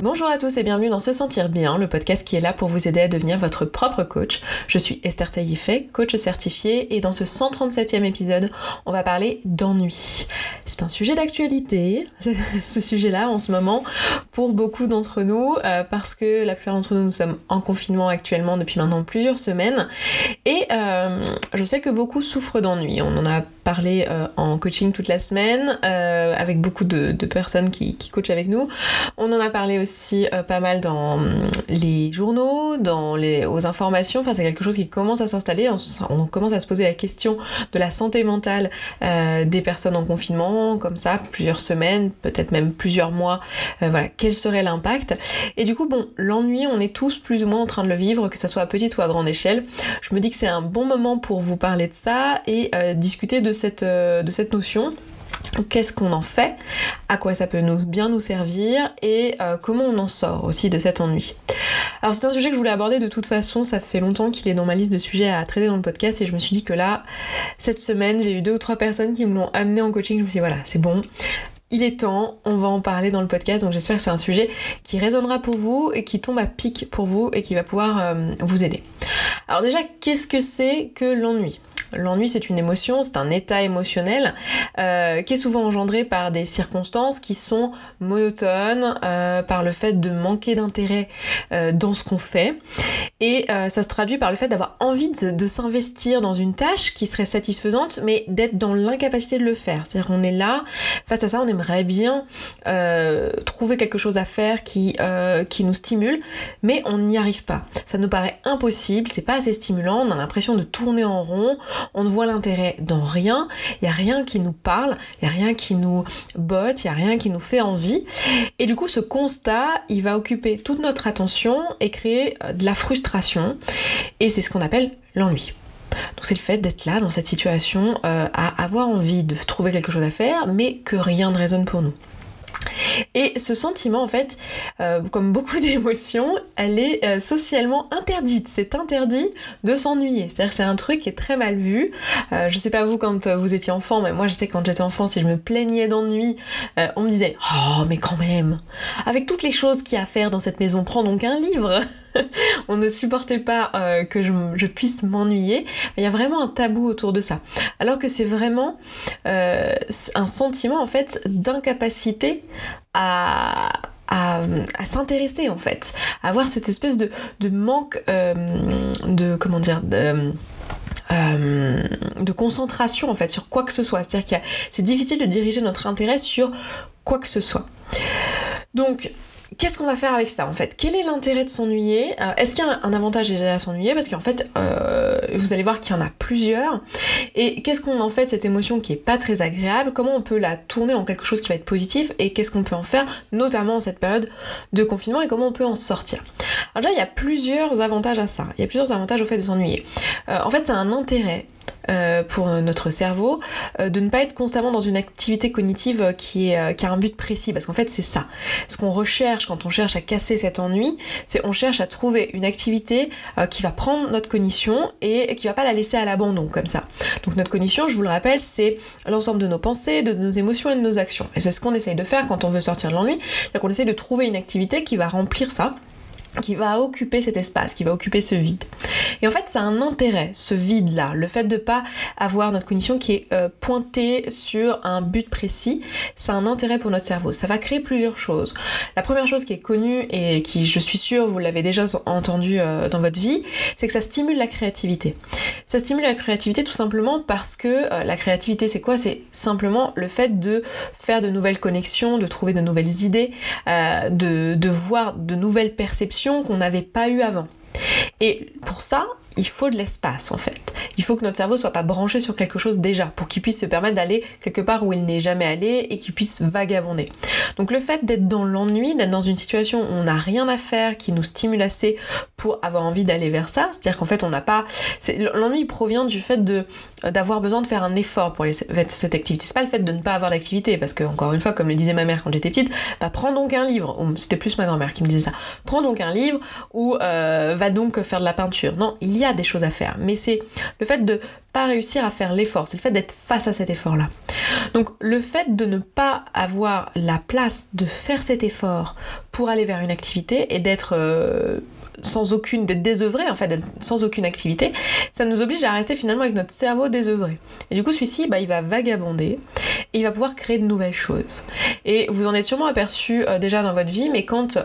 Bonjour à tous et bienvenue dans Se Sentir Bien, le podcast qui est là pour vous aider à devenir votre propre coach. Je suis Esther Taïfé, coach certifiée, et dans ce 137e épisode, on va parler d'ennui. C'est un sujet d'actualité, ce sujet-là en ce moment, pour beaucoup d'entre nous, euh, parce que la plupart d'entre nous, nous sommes en confinement actuellement depuis maintenant plusieurs semaines, et euh, je sais que beaucoup souffrent d'ennui. On en a parlé euh, en coaching toute la semaine, avec beaucoup de, personnes qui, qui coachent avec nous. On en a parlé aussi aussi euh, pas mal dans hum, les journaux, dans les, aux informations. Enfin, c'est quelque chose qui commence à s'installer. On, commence à se poser la question de la santé mentale euh, des personnes en confinement, comme ça, plusieurs semaines, peut-être même plusieurs mois. Euh, voilà, quel serait l'impact? Et du coup, bon, l'ennui, on est tous plus ou moins en train de le vivre, que ce soit à petite ou à grande échelle. Je me dis que c'est un bon moment pour vous parler de ça et discuter de cette, de cette notion qu'est-ce qu'on en fait, à quoi ça peut bien nous servir? Et euh, comment on en sort aussi de cet ennui? Alors c'est un sujet que je voulais aborder de toute façon, ça fait longtemps qu'il est dans ma liste de sujets à traiter dans le podcast et je me suis dit que là, cette semaine, j'ai eu deux ou trois personnes qui me l'ont amené en coaching, je me suis dit voilà, c'est bon, il est temps, on va en parler dans le podcast, donc j'espère que c'est un sujet qui résonnera pour vous et qui tombe à pic pour vous et qui va pouvoir euh, vous aider. Alors déjà, qu'est-ce que c'est que l'ennui? L'ennui, c'est une émotion, c'est un état émotionnel euh, qui est souvent engendré par des circonstances qui sont monotones, euh, par le fait de manquer d'intérêt euh, dans ce qu'on fait. Et ça se traduit par le fait d'avoir envie de, s'investir dans une tâche qui serait satisfaisante, mais d'être dans l'incapacité de le faire. C'est-à-dire qu'on est là, face à ça, on aimerait bien trouver quelque chose à faire qui, qui nous stimule, mais on n'y arrive pas. Ça nous paraît impossible, c'est pas assez stimulant, on a l'impression de tourner en rond, on ne voit l'intérêt dans rien, il n'y a rien qui nous parle, il n'y a rien qui nous botte, il n'y a rien qui nous fait envie. Et du coup, ce constat, il va occuper toute notre attention et créer euh, de la frustration. Et c'est ce qu'on appelle l'ennui. Donc c'est le fait d'être là dans cette situation, euh, à avoir envie de trouver quelque chose à faire, mais que rien ne résonne pour nous. Et ce sentiment, en fait, euh, comme beaucoup d'émotions, elle est euh, socialement interdite. C'est interdit de s'ennuyer. C'est-à-dire que c'est un truc qui est très mal vu. Euh, je sais pas vous quand vous étiez enfant, mais moi je sais que quand j'étais enfant, si je me plaignais d'ennui, on me disait Oh, mais quand même, avec toutes les choses qu'il y a à faire dans cette maison, prends donc un livre. on ne supportait pas que je, puisse m'ennuyer. Il y a vraiment un tabou autour de ça. Alors que c'est vraiment un sentiment en fait d'incapacité à, s'intéresser en fait, à avoir cette espèce de, manque euh, de comment dire euh, concentration en fait sur quoi que ce soit. C'est-à-dire c'est difficile de diriger notre intérêt sur quoi que ce soit. Donc Qu'est-ce qu'on va faire avec ça en fait? Quel est l'intérêt de s'ennuyer? Euh, Est-ce qu'il y a un, avantage déjà à s'ennuyer? Parce qu'en fait, euh, vous allez voir qu'il y en a plusieurs. Et qu'est-ce qu'on en fait cette émotion qui est pas très agréable? Comment on peut la tourner en quelque chose qui va être positif? Et qu'est-ce qu'on peut en faire, notamment en cette période de confinement? Et comment on peut en sortir? Alors déjà, il y a plusieurs avantages à ça. Il y a plusieurs avantages au fait de s'ennuyer. Euh, en fait, c'est un intérêt euh, pour notre cerveau euh, de ne pas être constamment dans une activité cognitive qui, est, a un but précis parce qu'en fait c'est ça. Ce qu'on recherche quand on cherche à casser cet ennui, c'est on cherche à trouver une activité euh, qui va prendre notre cognition et qui va pas la laisser à l'abandon comme ça. Donc notre cognition, je vous le rappelle, c'est l'ensemble de nos pensées, de nos émotions et de nos actions. Et c'est ce qu'on essaye de faire quand on veut sortir de l'ennui, c'est qu'on essaye de trouver une activité qui va remplir ça qui va occuper cet espace, qui va occuper ce vide. Et en fait, ça a un intérêt, ce vide-là, le fait de ne pas avoir notre cognition qui est euh, pointée sur un but précis, ça a un intérêt pour notre cerveau. Ça va créer plusieurs choses. La première chose qui est connue et qui, je suis sûre, vous l'avez déjà entendu euh, dans votre vie, c'est que ça stimule la créativité. Ça stimule la créativité tout simplement parce que euh, la créativité, c'est quoi? C'est simplement le fait de faire de nouvelles connexions, de trouver de nouvelles idées, de, de voir de nouvelles perceptions qu'on n'avait pas eu avant. Et pour ça, il faut de l'espace en fait. Il faut que notre cerveau soit pas branché sur quelque chose déjà pour qu'il puisse se permettre d'aller quelque part où il n'est jamais allé et qu'il puisse vagabonder. Donc le fait d'être dans l'ennui, d'être dans une situation où on n'a rien à faire, qui nous stimule assez pour avoir envie d'aller vers ça, c'est-à-dire qu'en fait on n'a pas... L'ennui provient du fait de d'avoir besoin de faire un effort pour cette activité. C'est pas le fait de ne pas avoir d'activité, parce que encore une fois, comme le disait ma mère quand j'étais petite, bah prends donc un livre. C'était plus ma grand-mère qui me disait ça. Prends donc un livre ou euh, va donc faire de la peinture. Non, il y a des choses à faire. Mais c'est le fait de pas réussir à faire l'effort, c'est le fait d'être face à cet effort-là. Donc le fait de ne pas avoir la place de faire cet effort pour aller vers une activité et d'être euh, sans aucune, d'être désœuvré en fait, d'être sans aucune activité, ça nous oblige à rester finalement avec notre cerveau désœuvré. Et du coup celui-ci, bah, il va vagabonder et il va pouvoir créer de nouvelles choses. Et vous en êtes sûrement aperçu euh, déjà dans votre vie, mais quand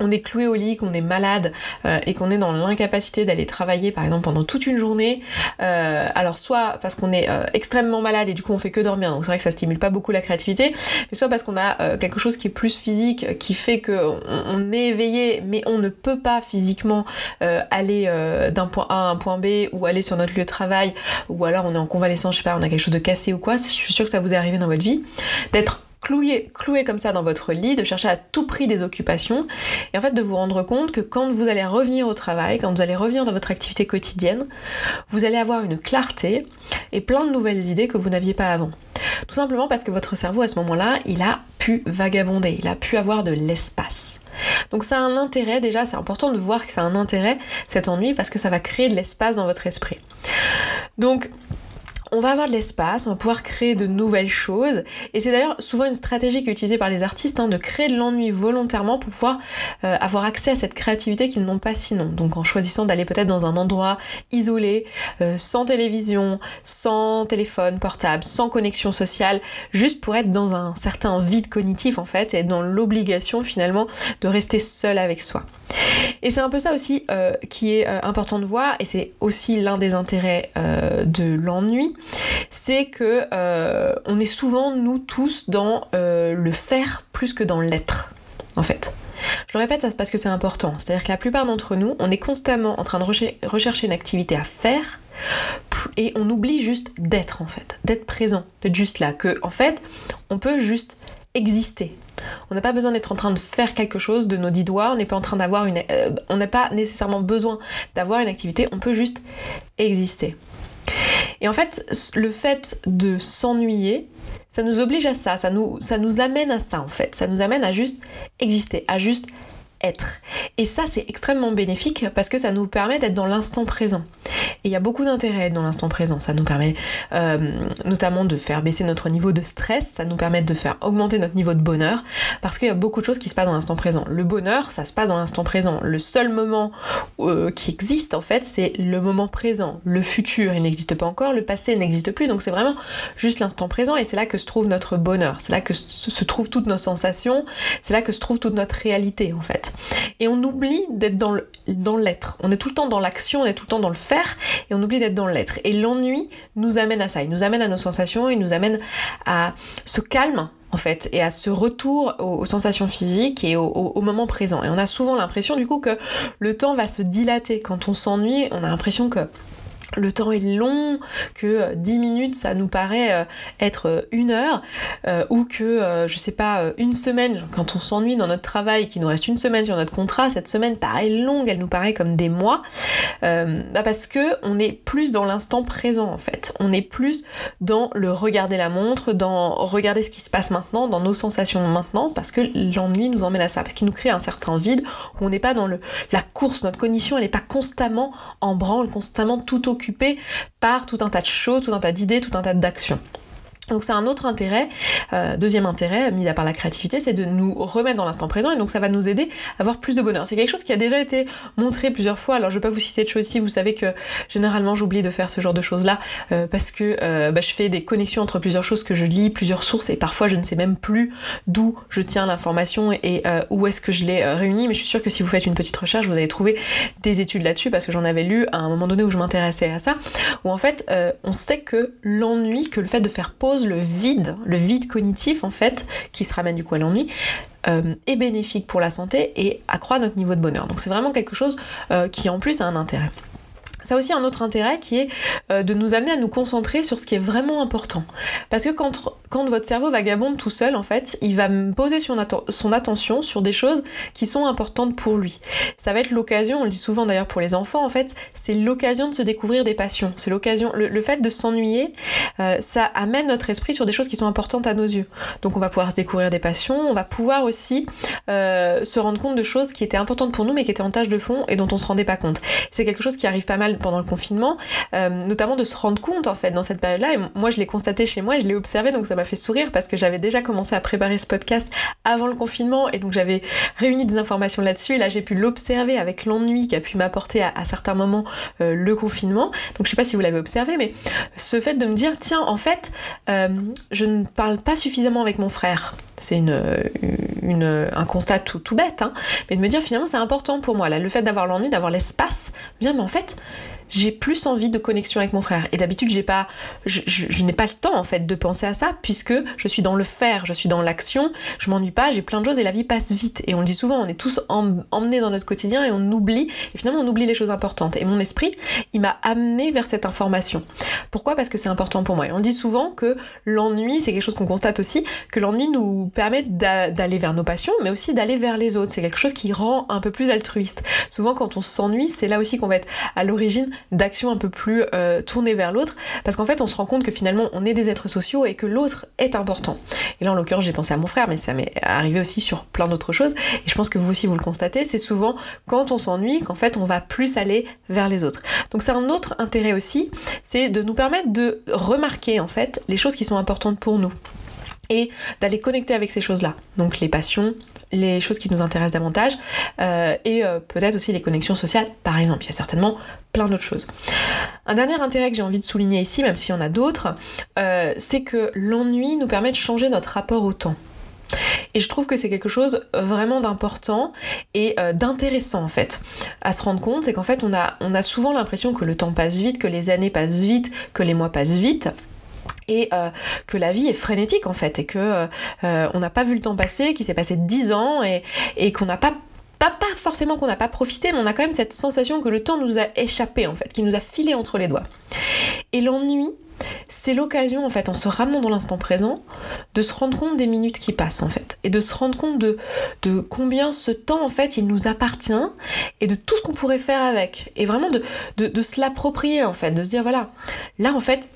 on est cloué au lit, qu'on est malade euh, et qu'on est dans l'incapacité d'aller travailler par exemple pendant toute une journée, euh, alors soit parce qu'on est euh, extrêmement malade et du coup on fait que dormir, donc c'est vrai que ça stimule pas beaucoup la créativité, mais soit parce qu'on a quelque chose qui est plus physique, qui fait qu'on on est éveillé mais on ne peut pas physiquement aller d'un point A à un point B ou aller sur notre lieu de travail, ou alors on est en convalescence, je sais pas, on a quelque chose de cassé ou quoi, je suis sûre que ça vous est arrivé dans votre vie, d'être cloué, cloué comme ça dans votre lit, de chercher à tout prix des occupations, et en fait de vous rendre compte que quand vous allez revenir au travail, quand vous allez revenir dans votre activité quotidienne, vous allez avoir une clarté et plein de nouvelles idées que vous n'aviez pas avant. Tout simplement parce que votre cerveau à ce moment-là, il a pu vagabonder, il a pu avoir de l'espace. Donc ça a un intérêt déjà, c'est important de voir que ça a un intérêt cet ennui parce que ça va créer de l'espace dans votre esprit. Donc on va avoir de l'espace, on va pouvoir créer de nouvelles choses. Et c'est d'ailleurs souvent une stratégie qui est utilisée par les artistes, hein, de créer de l'ennui volontairement pour pouvoir euh, avoir accès à cette créativité qu'ils n'ont pas sinon. Donc en choisissant d'aller peut-être dans un endroit isolé, euh, sans télévision, sans téléphone portable, sans connexion sociale, juste pour être dans un certain vide cognitif en fait, et dans l'obligation finalement de rester seul avec soi. Et c'est un peu ça aussi euh, qui est important de voir, et c'est aussi l'un des intérêts de l'ennui, c'est que euh, on est souvent nous tous dans euh, le faire plus que dans l'être, en fait. Je le répète parce que c'est important. C'est-à-dire que la plupart d'entre nous, on est constamment en train de rechercher une activité à faire et on oublie juste d'être en fait, d'être présent, d'être juste là. Que en fait, on peut juste exister. On n'a pas besoin d'être en train de faire quelque chose de nos dix doigts, on n'est pas en train d'avoir une. Euh, on n'a pas nécessairement besoin d'avoir une activité, on peut juste exister. Et en fait, le fait de s'ennuyer, ça nous oblige à ça, ça nous, ça nous amène à ça en fait, ça nous amène à juste exister, à juste Et ça, c'est extrêmement bénéfique parce que ça nous permet d'être dans l'instant présent. Et il y a beaucoup d'intérêt dans l'instant présent. Ça nous permet euh, notamment de faire baisser notre niveau de stress, ça nous permet de faire augmenter notre niveau de bonheur parce qu'il y a beaucoup de choses qui se passent dans l'instant présent. Le bonheur, ça se passe dans l'instant présent. Le seul moment euh, qui existe en fait, c'est le moment présent. Le futur, il n'existe pas encore, le passé n'existe plus. Donc c'est vraiment juste l'instant présent et c'est là que se trouve notre bonheur. C'est là que se trouvent toutes nos sensations. C'est là que se trouve toute notre réalité en fait. Et on oublie d'être dans l'être. on est tout le temps dans l'action, on est tout le temps dans le faire, et on oublie d'être dans l'être. Et l'ennui nous amène à ça, il nous amène à nos sensations, il nous amène à ce calme en fait, et à ce retour aux, sensations physiques et au, moment présent. Et on a souvent l'impression du coup que le temps va se dilater. Quand on s'ennuie, on a l'impression que le temps est long, que 10 euh, minutes ça nous paraît euh, être euh, une heure, ou que, je sais pas, une semaine, quand on s'ennuie dans notre travail, qu'il nous reste une semaine sur notre contrat, cette semaine paraît longue, elle nous paraît comme des mois, bah parce que on est plus dans l'instant présent en fait. On est plus dans le regarder la montre, dans regarder ce qui se passe maintenant, dans nos sensations maintenant, parce que l'ennui nous emmène à ça, parce qu'il nous crée un certain vide où on n'est pas dans le, la course, notre cognition elle n'est pas constamment en branle, constamment tout au par tout un tas de choses, tout un tas d'idées, tout un tas d'actions. Donc c'est un autre intérêt, euh, deuxième intérêt, mis à part la créativité, c'est de nous remettre dans l'instant présent et donc ça va nous aider à avoir plus de bonheur. C'est quelque chose qui a déjà été montré plusieurs fois, alors je vais pas vous citer de choses ici, vous savez que généralement j'oublie de faire ce genre de choses-là euh, parce que euh, bah, je fais des connexions entre plusieurs choses que je lis, plusieurs sources et parfois je ne sais même plus d'où je tiens l'information et où est-ce que je l'ai réunie, mais je suis sûre que si vous faites une petite recherche, vous allez trouver des études là-dessus parce que j'en avais lu à un moment donné où je m'intéressais à ça, où en fait on sait que l'ennui, que le fait de faire pause, le vide, le vide cognitif en fait, qui se ramène du coup à l'ennui, euh, est bénéfique pour la santé et accroît notre niveau de bonheur. Donc c'est vraiment quelque chose euh, qui en plus a un intérêt. Ça a aussi un autre intérêt qui est euh, de nous amener à nous concentrer sur ce qui est vraiment important. Parce que quand, quand votre cerveau vagabonde tout seul, en fait, il va poser son, attention sur des choses qui sont importantes pour lui. Ça va être l'occasion, on le dit souvent d'ailleurs pour les enfants, en fait, c'est l'occasion de se découvrir des passions. C'est l'occasion, le, fait de s'ennuyer, euh, ça amène notre esprit sur des choses qui sont importantes à nos yeux. Donc on va pouvoir se découvrir des passions, on va pouvoir aussi euh, se rendre compte de choses qui étaient importantes pour nous mais qui étaient en tâche de fond et dont on se rendait pas compte. C'est quelque chose qui arrive pas mal pendant le confinement, euh, notamment de se rendre compte en fait dans cette période-là. Et moi, je l'ai constaté chez moi, je l'ai observé, donc ça m'a fait sourire parce que j'avais déjà commencé à préparer ce podcast avant le confinement et donc j'avais réuni des informations là-dessus. Et là, j'ai pu l'observer avec l'ennui qui a pu m'apporter à, certains moments euh, le confinement. Donc, je sais pas si vous l'avez observé, mais ce fait de me dire, tiens, en fait, euh, je ne parle pas suffisamment avec mon frère. C'est une, un constat tout, bête, hein, mais de me dire finalement c'est important pour moi. Le fait d'avoir l'ennui, d'avoir l'espace, bien, mais en fait, j'ai plus envie de connexion avec mon frère. Et d'habitude, j'ai pas, je, n'ai pas le temps en fait de penser à ça puisque je suis dans le faire, je suis dans l'action, je m'ennuie pas, j'ai plein de choses et la vie passe vite. Et on le dit souvent, on est tous emmenés dans notre quotidien et on oublie, et finalement on oublie les choses importantes. Et mon esprit, il m'a amené vers cette information. Pourquoi? Parce que c'est important pour moi. Et on dit souvent que l'ennui, c'est quelque chose qu'on constate aussi, que l'ennui nous permet d'aller vers nos passions, mais aussi d'aller vers les autres. C'est quelque chose qui rend un peu plus altruiste. Souvent, quand on s'ennuie, c'est là aussi qu'on va être à l'origine d'action un peu plus euh, tournée vers l'autre, parce qu'en fait on se rend compte que finalement on est des êtres sociaux et que l'autre est important. Et là en l'occurrence j'ai pensé à mon frère, mais ça m'est arrivé aussi sur plein d'autres choses, et je pense que vous aussi vous le constatez, c'est souvent quand on s'ennuie qu'en fait on va plus aller vers les autres. Donc c'est un autre intérêt aussi, c'est de nous permettre de remarquer en fait les choses qui sont importantes pour nous et d'aller connecter avec ces choses-là. Donc les passions, les choses qui nous intéressent davantage euh, et euh, peut-être aussi les connexions sociales par exemple. Il y a certainement plein d'autres choses. Un dernier intérêt que j'ai envie de souligner ici, même s'il y en a d'autres, euh, c'est que l'ennui nous permet de changer notre rapport au temps. Et je trouve que c'est quelque chose vraiment d'important et d'intéressant en fait à se rendre compte, c'est qu'en fait on a, on a souvent l'impression que le temps passe vite, que les années passent vite, que les mois passent vite et euh, que la vie est frénétique en fait et que euh, on n'a pas vu le temps passer, qu'il s'est passé dix ans et, et qu'on n'a pas forcément qu'on n'a pas profité, mais on a quand même cette sensation que le temps nous a échappé en fait, qui nous a filé entre les doigts. Et l'ennui, c'est l'occasion en fait, en se ramenant dans l'instant présent, de se rendre compte des minutes qui passent en fait, et de se rendre compte de, de combien ce temps en fait il nous appartient et de tout ce qu'on pourrait faire avec, et vraiment de, de, de se l'approprier en fait, de se dire voilà, là en fait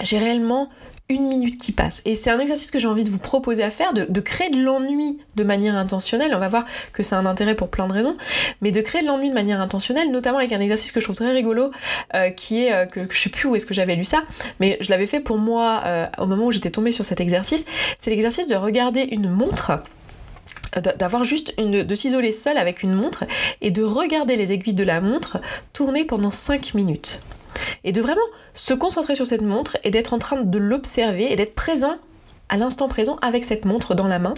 j'ai réellement une minute qui passe. Et c'est un exercice que j'ai envie de vous proposer à faire, de, créer de l'ennui de manière intentionnelle. On va voir que c'est un intérêt pour plein de raisons, mais de créer de l'ennui de manière intentionnelle, notamment avec un exercice que je trouve très rigolo, euh, qui est, euh, que, je sais plus où est-ce que j'avais lu ça, mais je l'avais fait pour moi euh, au moment où j'étais tombée sur cet exercice. C'est l'exercice de regarder une montre d'avoir juste une, de s'isoler seul avec une montre et de regarder les aiguilles de la montre tourner pendant 5 minutes et de vraiment se concentrer sur cette montre et d'être en train de l'observer et d'être présent à l'instant présent avec cette montre dans la main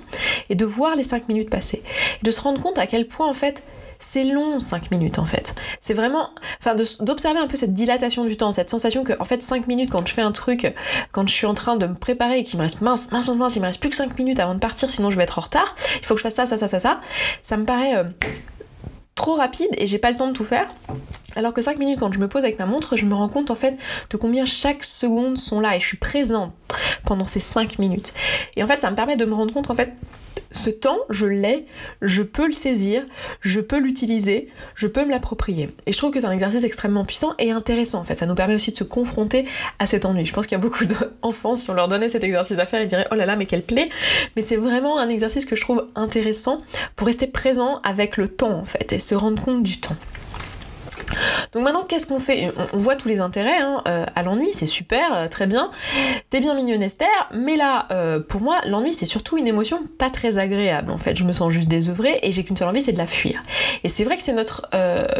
et de voir les 5 minutes passer. Et de se rendre compte à quel point en fait c'est long 5 minutes en fait. C'est vraiment, enfin d'observer un peu cette dilatation du temps, cette sensation que en fait 5 minutes quand je fais un truc, quand je suis en train de me préparer et qu'il me reste mince, mince, mince, il me reste plus que 5 minutes avant de partir sinon je vais être en retard, il faut que je fasse ça, ça, ça, ça, ça, ça me paraît euh, trop rapide et j'ai pas le temps de tout faire. Alors que 5 minutes, quand je me pose avec ma montre, je me rends compte en fait de combien chaque seconde sont là et je suis présente pendant ces 5 minutes. Et en fait, ça me permet de me rendre compte en fait ce temps, je l'ai, je peux le saisir, je peux l'utiliser, je peux me l'approprier. Et je trouve que c'est un exercice extrêmement puissant et intéressant. En fait, ça nous permet aussi de se confronter à cet ennui. Je pense qu'il y a beaucoup d'enfants, si on leur donnait cet exercice à faire, ils diraient oh là là, mais quelle plaie Mais c'est vraiment un exercice que je trouve intéressant pour rester présent avec le temps en fait et se rendre compte du temps. Donc maintenant, qu'est-ce qu'on fait? On, voit tous les intérêts hein, euh, à l'ennui, c'est super, euh, très bien. T'es bien mignonne Esther, mais là, euh, pour moi, l'ennui, c'est surtout une émotion pas très agréable. En fait, je me sens juste désœuvrée et j'ai qu'une seule envie, c'est de la fuir. Et c'est vrai que c'est notre,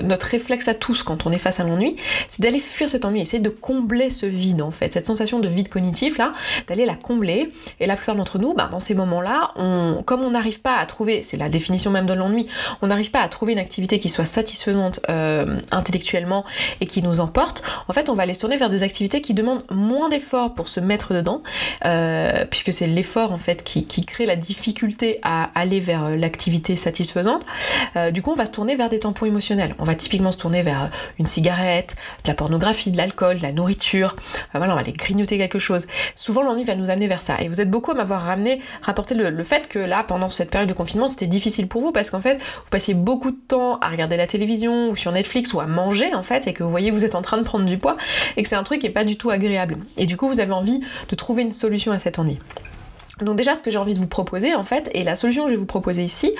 notre réflexe à tous quand on est face à l'ennui, c'est d'aller fuir cet ennui, essayer de combler ce vide, en fait, cette sensation de vide cognitif, là, d'aller la combler. Et la plupart d'entre nous, bah, dans ces moments-là, on, comme on n'arrive pas à trouver, c'est la définition même de l'ennui, on n'arrive pas à trouver une activité qui soit satisfaisante, intellectuellement et qui nous emporte, en fait, on va aller se tourner vers des activités qui demandent moins d'efforts pour se mettre dedans, euh, puisque c'est l'effort en fait qui, crée la difficulté à aller vers euh, l'activité satisfaisante. Euh, du coup, on va se tourner vers des tampons émotionnels. On va typiquement se tourner vers une cigarette, de la pornographie, de l'alcool, de la nourriture. voilà, on va aller grignoter quelque chose. Souvent, l'ennui va nous amener vers ça. Et vous êtes beaucoup à m'avoir ramené, rapporté le, le fait que là, pendant cette période de confinement, c'était difficile pour vous parce qu'en fait, vous passiez beaucoup de temps à regarder la télévision ou sur Netflix ou à manger en fait et que vous voyez vous êtes en train de prendre du poids et que c'est un truc qui est pas du tout agréable. Et du coup vous avez envie de trouver une solution à cet ennui. Donc déjà ce que j'ai envie de vous proposer en fait, et la solution que je vais vous proposer ici,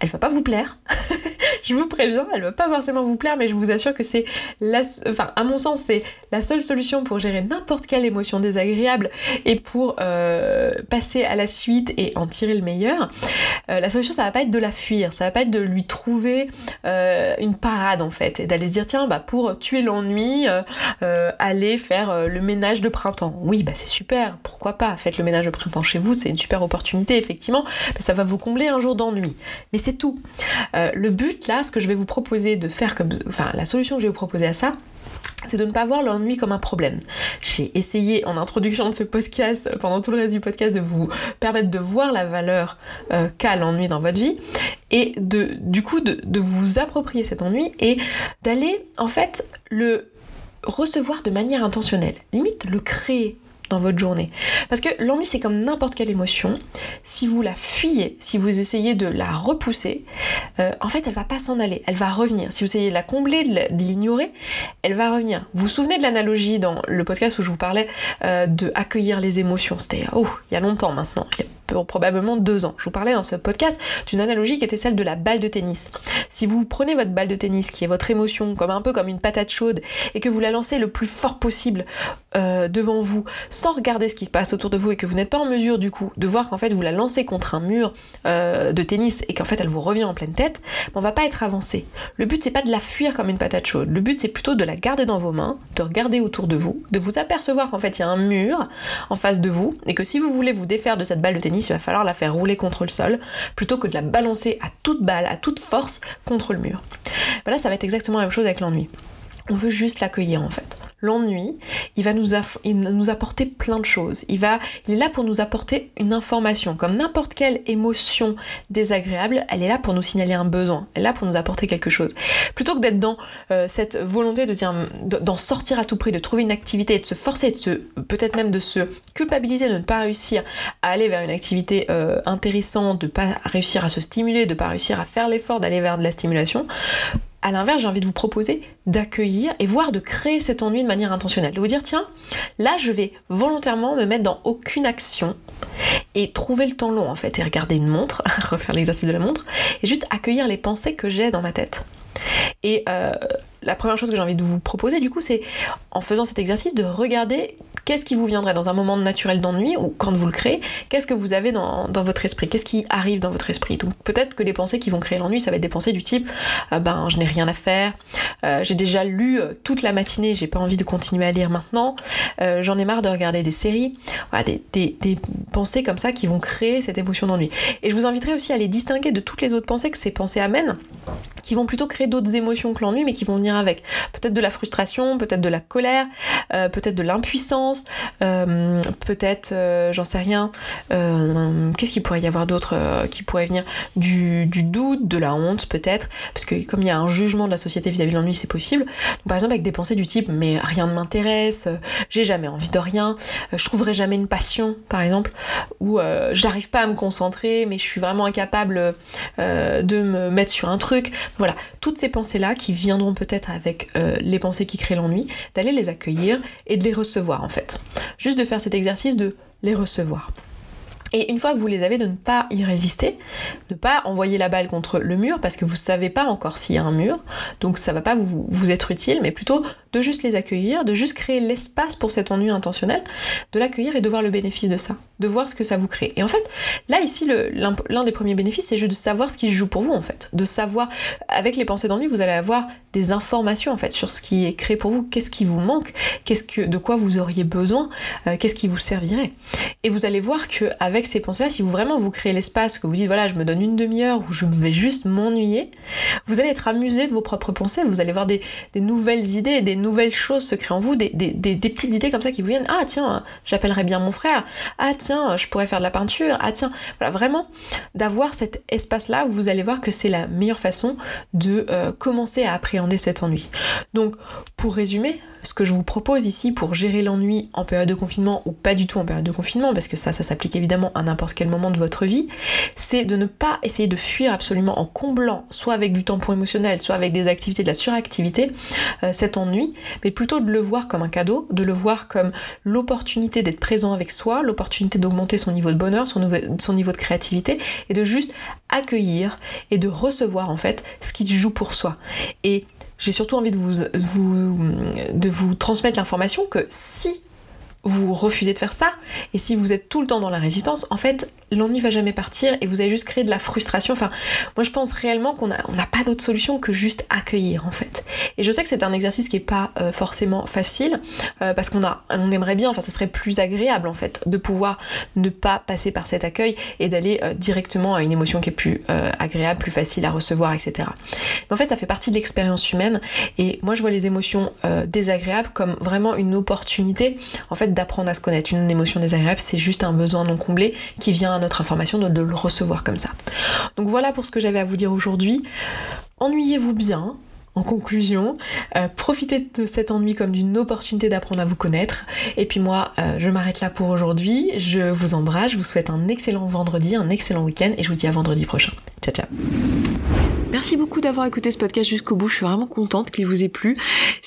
elle va pas vous plaire. je vous préviens, elle va pas forcément vous plaire, mais je vous assure que c'est la, enfin, à mon sens, c'est la seule solution pour gérer n'importe quelle émotion désagréable et pour euh, passer à la suite et en tirer le meilleur. Euh, la solution, ça va pas être de la fuir, ça va pas être de lui trouver euh, une parade en fait, et d'aller se dire tiens, bah pour tuer l'ennui, aller faire le ménage de printemps. Oui, bah c'est super, pourquoi pas, faites le ménage de printemps chez vous, c'est une super opportunité effectivement, ça va vous combler un jour d'ennui. Mais c'est tout. le but là, ce que je vais vous proposer de faire comme, enfin la solution que je vais vous proposer à ça, c'est de ne pas voir l'ennui comme un problème. J'ai essayé en introduction de ce podcast, pendant tout le reste du podcast, de vous permettre de voir la valeur euh, qu'a l'ennui dans votre vie et de, du coup de, de vous approprier cet ennui et d'aller en fait le recevoir de manière intentionnelle, limite le créer dans votre journée. Parce que l'ennui, c'est comme n'importe quelle émotion. Si vous la fuyez, si vous essayez de la repousser, euh, en fait, elle va pas s'en aller, elle va revenir. Si vous essayez de la combler, de l'ignorer, elle va revenir. Vous vous souvenez de l'analogie dans le podcast où je vous parlais euh, de accueillir les émotions? C'était, oh, il y a longtemps maintenant, probablement deux ans. Je vous parlais dans ce podcast d'une analogie qui était celle de la balle de tennis. Si vous prenez votre balle de tennis, qui est votre émotion, comme un peu comme une patate chaude, et que vous la lancez le plus fort possible euh, devant vous, sans regarder ce qui se passe autour de vous, et que vous n'êtes pas en mesure du coup de voir qu'en fait vous la lancez contre un mur euh, de tennis et qu'en fait elle vous revient en pleine tête, on va pas être avancé. Le but c'est pas de la fuir comme une patate chaude. Le but c'est plutôt de la garder dans vos mains, de regarder autour de vous, de vous apercevoir qu'en fait il y a un mur en face de vous, et que si vous voulez vous défaire de cette balle de tennis, il va falloir la faire rouler contre le sol plutôt que de la balancer à toute balle, à toute force contre le mur. Voilà, ça va être exactement la même chose avec l'ennui. On veut juste l'accueillir en fait l'ennui, il va nous, apporter plein de choses. Il, va, il est là pour nous apporter une information. Comme n'importe quelle émotion désagréable, elle est là pour nous signaler un besoin. Elle est là pour nous apporter quelque chose. Plutôt que d'être dans euh, cette volonté d'en sortir à tout prix, de trouver une activité, de se forcer, peut-être même de se culpabiliser de ne pas réussir à aller vers une activité euh, intéressante, de ne pas réussir à se stimuler, de ne pas réussir à faire l'effort d'aller vers de la stimulation, à l'inverse, j'ai envie de vous proposer d'accueillir et voire de créer cet ennui de manière intentionnelle. De vous dire, tiens, là, je vais volontairement me mettre dans aucune action et trouver le temps long en fait et regarder une montre, refaire l'exercice de la montre et juste accueillir les pensées que j'ai dans ma tête. Et euh, la première chose que j'ai envie de vous proposer, du coup, c'est en faisant cet exercice de regarder qu'est-ce qui vous viendrait dans un moment naturel d'ennui ou quand vous le créez, qu'est-ce que vous avez dans, votre esprit, qu'est-ce qui arrive dans votre esprit. Donc peut-être que les pensées qui vont créer l'ennui, ça va être des pensées du type euh, ben je n'ai rien à faire, euh, j'ai déjà lu euh, toute la matinée, j'ai pas envie de continuer à lire maintenant, j'en ai marre de regarder des séries, voilà, des, des, pensées comme ça qui vont créer cette émotion d'ennui. Et je vous inviterai aussi à les distinguer de toutes les autres pensées que ces pensées amènent, qui vont plutôt créer d'autres émotions que l'ennui, mais qui vont venir avec. Peut-être de la frustration, peut-être de la colère, peut-être de l'impuissance, euh, peut-être, euh, j'en sais rien, euh, qu'est-ce qu'il pourrait y avoir d'autre qui pourrait venir du, doute, de la honte peut-être, parce que comme il y a un jugement de la société vis-à-vis de l'ennui, c'est possible. par exemple, avec des pensées du type mais rien ne m'intéresse, j'ai jamais envie de rien, je trouverai jamais une passion, par exemple, ou j'arrive pas à me concentrer, mais je suis vraiment incapable de me mettre sur un truc. Voilà, toutes ces pensées-là qui viendront peut-être avec les pensées qui créent l'ennui, d'aller les accueillir et de les recevoir en fait. Juste de faire cet exercice de les recevoir. Et une fois que vous les avez, de ne pas y résister, de ne pas envoyer la balle contre le mur parce que vous ne savez pas encore s'il y a un mur, donc ça va pas vous être utile, mais plutôt de juste les accueillir, de juste créer l'espace pour cet ennui intentionnel, de l'accueillir et de voir le bénéfice de ça, de voir ce que ça vous crée. Et en fait, là ici, l'un des premiers bénéfices, c'est juste de savoir ce qui se joue pour vous en fait, de savoir, avec les pensées d'ennui, vous allez avoir des informations en fait sur ce qui est créé pour vous, qu'est-ce qui vous manque, qu'est-ce que, de quoi vous auriez besoin, euh, qu'est-ce qui vous servirait. Et vous allez voir que avec ces pensées-là, si vous vraiment vous créez l'espace, que vous dites voilà, je me donne une demi-heure où je vais juste m'ennuyer, vous allez être amusé de vos propres pensées, vous allez voir des, des nouvelles idées, des nouvelles choses se créent en vous, des, petites idées comme ça qui vous viennent. Ah tiens, j'appellerais bien mon frère. Ah tiens, je pourrais faire de la peinture. Ah tiens, voilà, vraiment d'avoir cet espace-là, vous allez voir que c'est la meilleure façon de euh, commencer à appréhender cet ennui. Donc, pour résumer, ce que je vous propose ici pour gérer l'ennui en période de confinement ou pas du tout en période de confinement, parce que ça, ça s'applique évidemment à n'importe quel moment de votre vie, c'est de ne pas essayer de fuir absolument en comblant, soit avec du tampon émotionnel, soit avec des activités de la suractivité, euh, cet ennui, mais plutôt de le voir comme un cadeau, de le voir comme l'opportunité d'être présent avec soi, l'opportunité d'augmenter son niveau de bonheur, son niveau de créativité, et de juste accueillir et de recevoir en fait ce qui joue pour soi. Et j'ai surtout envie de vous, transmettre l'information que si vous refusez de faire ça, et si vous êtes tout le temps dans la résistance, en fait, l'ennui va jamais partir et vous allez juste créer de la frustration. Enfin, moi je pense réellement qu'on n'a on pas d'autre solution que juste accueillir en fait. Et je sais que c'est un exercice qui est pas euh, forcément facile, euh, parce qu'on a, on aimerait bien, enfin ça serait plus agréable en fait, de pouvoir ne pas passer par cet accueil et d'aller euh, directement à une émotion qui est plus agréable, plus facile à recevoir, etc. Mais en fait, ça fait partie de l'expérience humaine, et moi je vois les émotions désagréables comme vraiment une opportunité en fait d'apprendre à se connaître. Une émotion désagréable, c'est juste un besoin non comblé qui vient à notre information, de, le recevoir comme ça. Donc voilà pour ce que j'avais à vous dire aujourd'hui. Ennuyez-vous bien, en conclusion, euh, profitez de cet ennui comme d'une opportunité d'apprendre à vous connaître. Et puis moi, euh, je m'arrête là pour aujourd'hui. Je vous embrasse, je vous souhaite un excellent vendredi, un excellent week-end et je vous dis à vendredi prochain. Ciao ciao Merci beaucoup d'avoir écouté ce podcast jusqu'au bout. Je suis vraiment contente qu'il vous ait plu.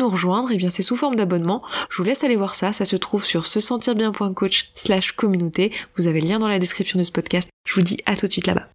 nous rejoindre, et eh bien c'est sous forme d'abonnement. Je vous laisse aller voir ça, ça se trouve sur se sentir bien.coach slash communauté. Vous avez le lien dans la description de ce podcast. Je vous dis à tout de suite là-bas.